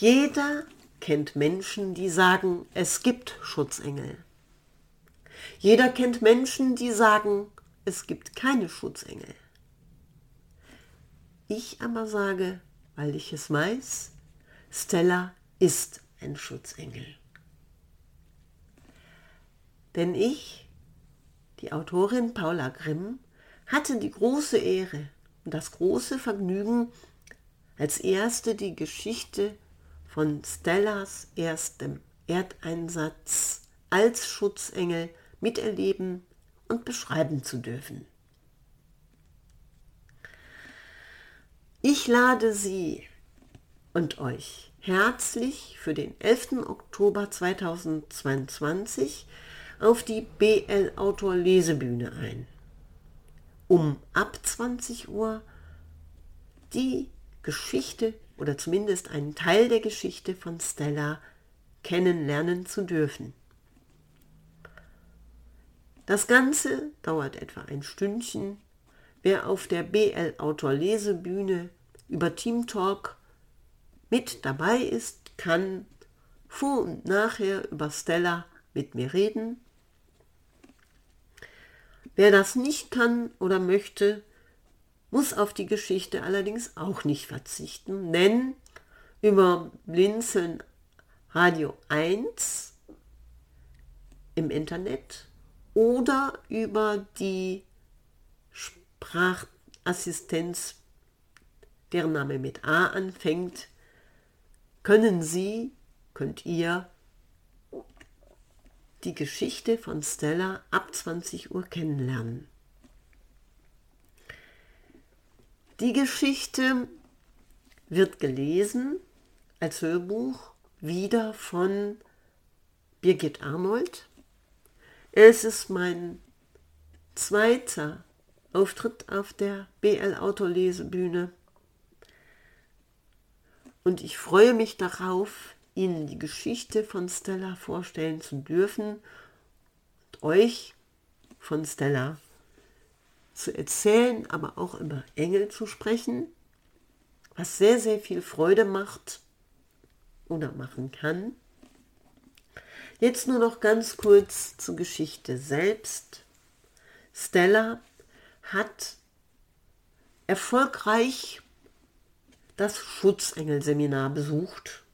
Jeder kennt Menschen, die sagen, es gibt Schutzengel. Jeder kennt Menschen, die sagen, es gibt keine Schutzengel. Ich aber sage, weil ich es weiß, Stella ist ein Schutzengel. Denn ich, die Autorin Paula Grimm, hatte die große Ehre und das große Vergnügen, als erste die Geschichte von Stellas erstem Erdeinsatz als Schutzengel miterleben und beschreiben zu dürfen. Ich lade Sie und euch herzlich für den 11. Oktober 2022 auf die BL Autor Lesebühne ein. Um ab 20 Uhr die Geschichte oder zumindest einen Teil der Geschichte von Stella kennenlernen zu dürfen. Das Ganze dauert etwa ein Stündchen. Wer auf der BL Autor Lesebühne über Team Talk mit dabei ist, kann vor und nachher über Stella mit mir reden. Wer das nicht kann oder möchte, muss auf die Geschichte allerdings auch nicht verzichten, denn über Blinzeln Radio 1 im Internet oder über die Sprachassistenz, deren Name mit A anfängt, können Sie, könnt ihr die Geschichte von Stella ab 20 Uhr kennenlernen. Die Geschichte wird gelesen als Hörbuch wieder von Birgit Arnold. Es ist mein zweiter Auftritt auf der BL Autolesebühne und ich freue mich darauf, Ihnen die Geschichte von Stella vorstellen zu dürfen und euch von Stella zu erzählen, aber auch über Engel zu sprechen, was sehr, sehr viel Freude macht oder machen kann. Jetzt nur noch ganz kurz zur Geschichte selbst. Stella hat erfolgreich das Schutzengelseminar besucht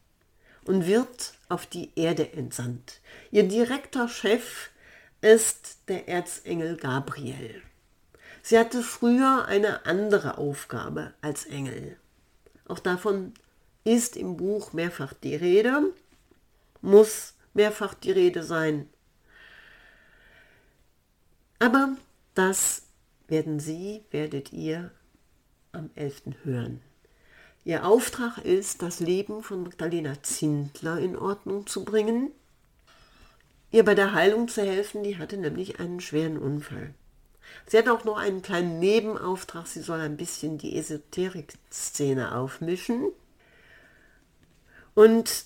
und wird auf die Erde entsandt. Ihr direkter Chef ist der Erzengel Gabriel. Sie hatte früher eine andere Aufgabe als Engel. Auch davon ist im Buch mehrfach die Rede, muss mehrfach die Rede sein. Aber das werden Sie, werdet ihr am 11. hören. Ihr Auftrag ist, das Leben von Magdalena Zindler in Ordnung zu bringen, ihr bei der Heilung zu helfen, die hatte nämlich einen schweren Unfall. Sie hat auch noch einen kleinen Nebenauftrag, sie soll ein bisschen die Esoterik-Szene aufmischen. Und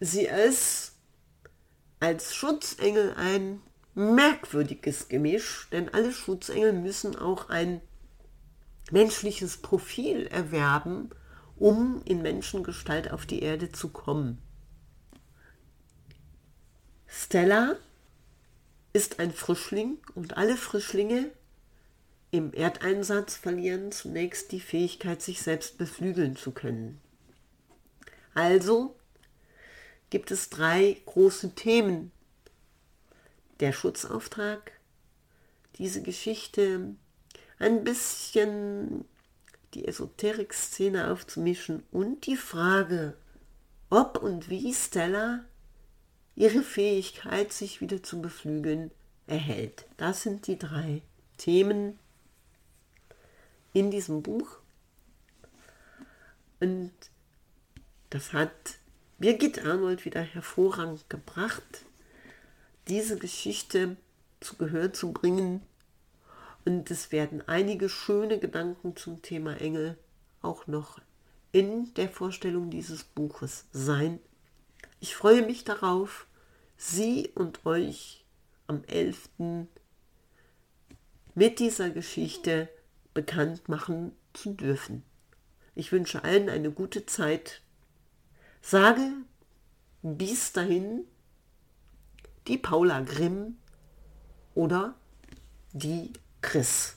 sie ist als Schutzengel ein merkwürdiges Gemisch, denn alle Schutzengel müssen auch ein menschliches Profil erwerben, um in Menschengestalt auf die Erde zu kommen. Stella ist ein Frischling und alle Frischlinge im Erdeinsatz verlieren zunächst die Fähigkeit, sich selbst beflügeln zu können. Also gibt es drei große Themen. Der Schutzauftrag, diese Geschichte, ein bisschen die Esoterik-Szene aufzumischen und die Frage, ob und wie Stella ihre Fähigkeit, sich wieder zu beflügeln, erhält. Das sind die drei Themen in diesem Buch. Und das hat Birgit Arnold wieder hervorragend gebracht, diese Geschichte zu Gehör zu bringen. Und es werden einige schöne Gedanken zum Thema Engel auch noch in der Vorstellung dieses Buches sein. Ich freue mich darauf, Sie und euch am 11. mit dieser Geschichte bekannt machen zu dürfen. Ich wünsche allen eine gute Zeit. sage bis dahin die Paula Grimm oder die Chris.